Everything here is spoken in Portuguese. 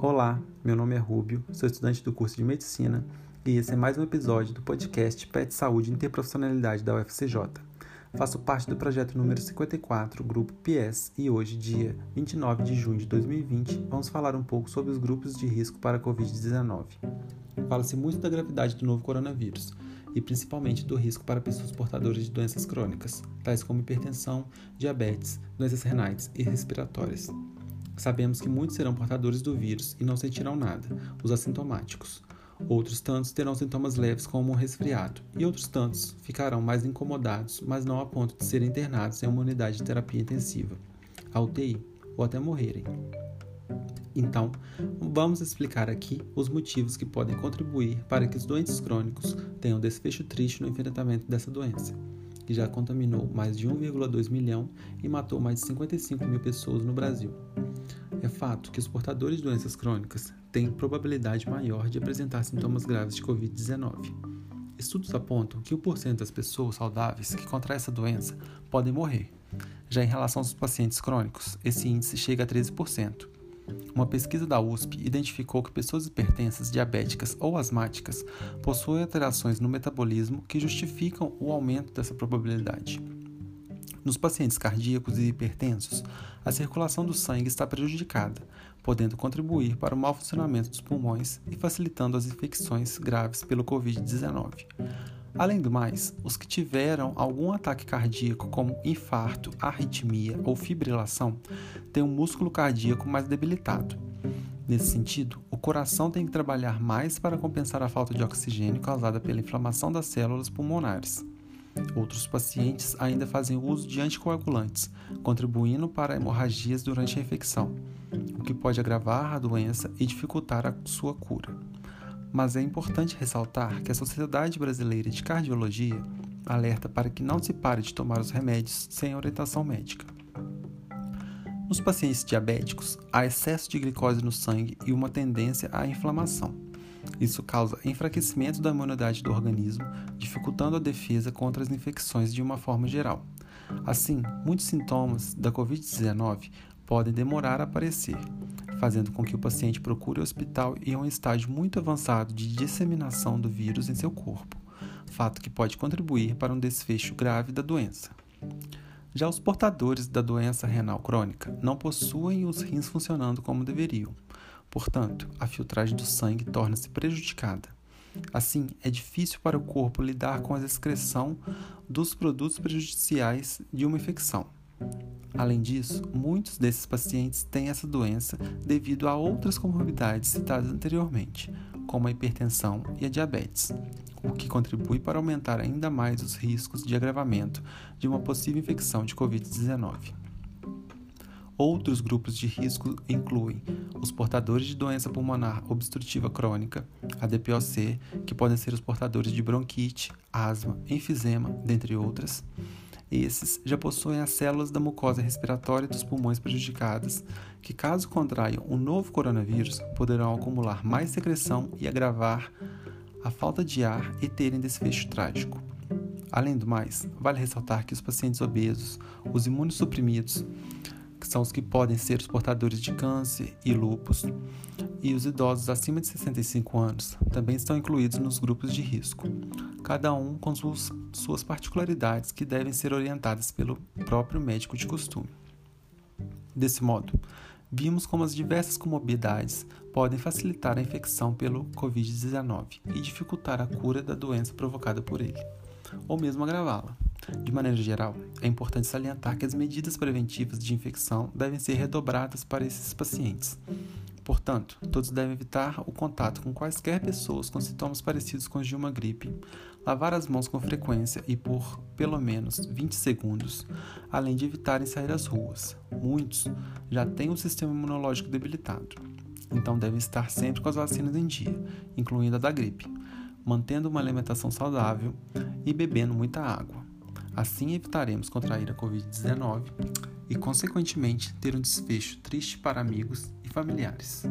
Olá, meu nome é Rúbio, sou estudante do curso de Medicina e esse é mais um episódio do podcast PET Saúde e Interprofissionalidade da UFCJ. Faço parte do projeto número 54, Grupo PS, e hoje, dia 29 de junho de 2020, vamos falar um pouco sobre os grupos de risco para a Covid-19. Fala-se muito da gravidade do novo coronavírus e principalmente do risco para pessoas portadoras de doenças crônicas, tais como hipertensão, diabetes, doenças renais e respiratórias. Sabemos que muitos serão portadores do vírus e não sentirão nada, os assintomáticos. Outros tantos terão sintomas leves como um resfriado, e outros tantos ficarão mais incomodados, mas não a ponto de serem internados em uma unidade de terapia intensiva, a UTI, ou até morrerem. Então, vamos explicar aqui os motivos que podem contribuir para que os doentes crônicos tenham desfecho triste no enfrentamento dessa doença, que já contaminou mais de 1,2 milhão e matou mais de 55 mil pessoas no Brasil. É fato que os portadores de doenças crônicas têm probabilidade maior de apresentar sintomas graves de Covid-19. Estudos apontam que 1% das pessoas saudáveis que contraem essa doença podem morrer. Já em relação aos pacientes crônicos, esse índice chega a 13%. Uma pesquisa da USP identificou que pessoas hipertensas, diabéticas ou asmáticas possuem alterações no metabolismo que justificam o aumento dessa probabilidade. Nos pacientes cardíacos e hipertensos, a circulação do sangue está prejudicada, podendo contribuir para o mau funcionamento dos pulmões e facilitando as infecções graves pelo Covid-19. Além do mais, os que tiveram algum ataque cardíaco, como infarto, arritmia ou fibrilação, têm um músculo cardíaco mais debilitado. Nesse sentido, o coração tem que trabalhar mais para compensar a falta de oxigênio causada pela inflamação das células pulmonares. Outros pacientes ainda fazem uso de anticoagulantes, contribuindo para hemorragias durante a infecção, o que pode agravar a doença e dificultar a sua cura. Mas é importante ressaltar que a Sociedade Brasileira de Cardiologia alerta para que não se pare de tomar os remédios sem orientação médica. Nos pacientes diabéticos, há excesso de glicose no sangue e uma tendência à inflamação. Isso causa enfraquecimento da imunidade do organismo, dificultando a defesa contra as infecções de uma forma geral. Assim, muitos sintomas da Covid-19 podem demorar a aparecer, fazendo com que o paciente procure o hospital em um estágio muito avançado de disseminação do vírus em seu corpo, fato que pode contribuir para um desfecho grave da doença. Já os portadores da doença renal crônica não possuem os rins funcionando como deveriam. Portanto, a filtragem do sangue torna-se prejudicada. Assim, é difícil para o corpo lidar com a excreção dos produtos prejudiciais de uma infecção. Além disso, muitos desses pacientes têm essa doença devido a outras comorbidades citadas anteriormente, como a hipertensão e a diabetes, o que contribui para aumentar ainda mais os riscos de agravamento de uma possível infecção de Covid-19. Outros grupos de risco incluem os portadores de doença pulmonar obstrutiva crônica, a DPOC, que podem ser os portadores de bronquite, asma, enfisema, dentre outras. Esses já possuem as células da mucosa respiratória dos pulmões prejudicadas, que, caso contraiam um novo coronavírus, poderão acumular mais secreção e agravar a falta de ar e terem desfecho trágico. Além do mais, vale ressaltar que os pacientes obesos, os imunossuprimidos, que são os que podem ser os portadores de câncer e lúpus, e os idosos acima de 65 anos também estão incluídos nos grupos de risco, cada um com suas, suas particularidades que devem ser orientadas pelo próprio médico de costume. Desse modo, vimos como as diversas comorbidades podem facilitar a infecção pelo Covid-19 e dificultar a cura da doença provocada por ele, ou mesmo agravá-la. De maneira geral, é importante salientar que as medidas preventivas de infecção devem ser redobradas para esses pacientes. Portanto, todos devem evitar o contato com quaisquer pessoas com sintomas parecidos com os de uma gripe, lavar as mãos com frequência e por pelo menos 20 segundos, além de evitarem sair às ruas. Muitos já têm o sistema imunológico debilitado, então devem estar sempre com as vacinas em dia, incluindo a da gripe, mantendo uma alimentação saudável e bebendo muita água. Assim evitaremos contrair a Covid-19 e, consequentemente, ter um desfecho triste para amigos e familiares.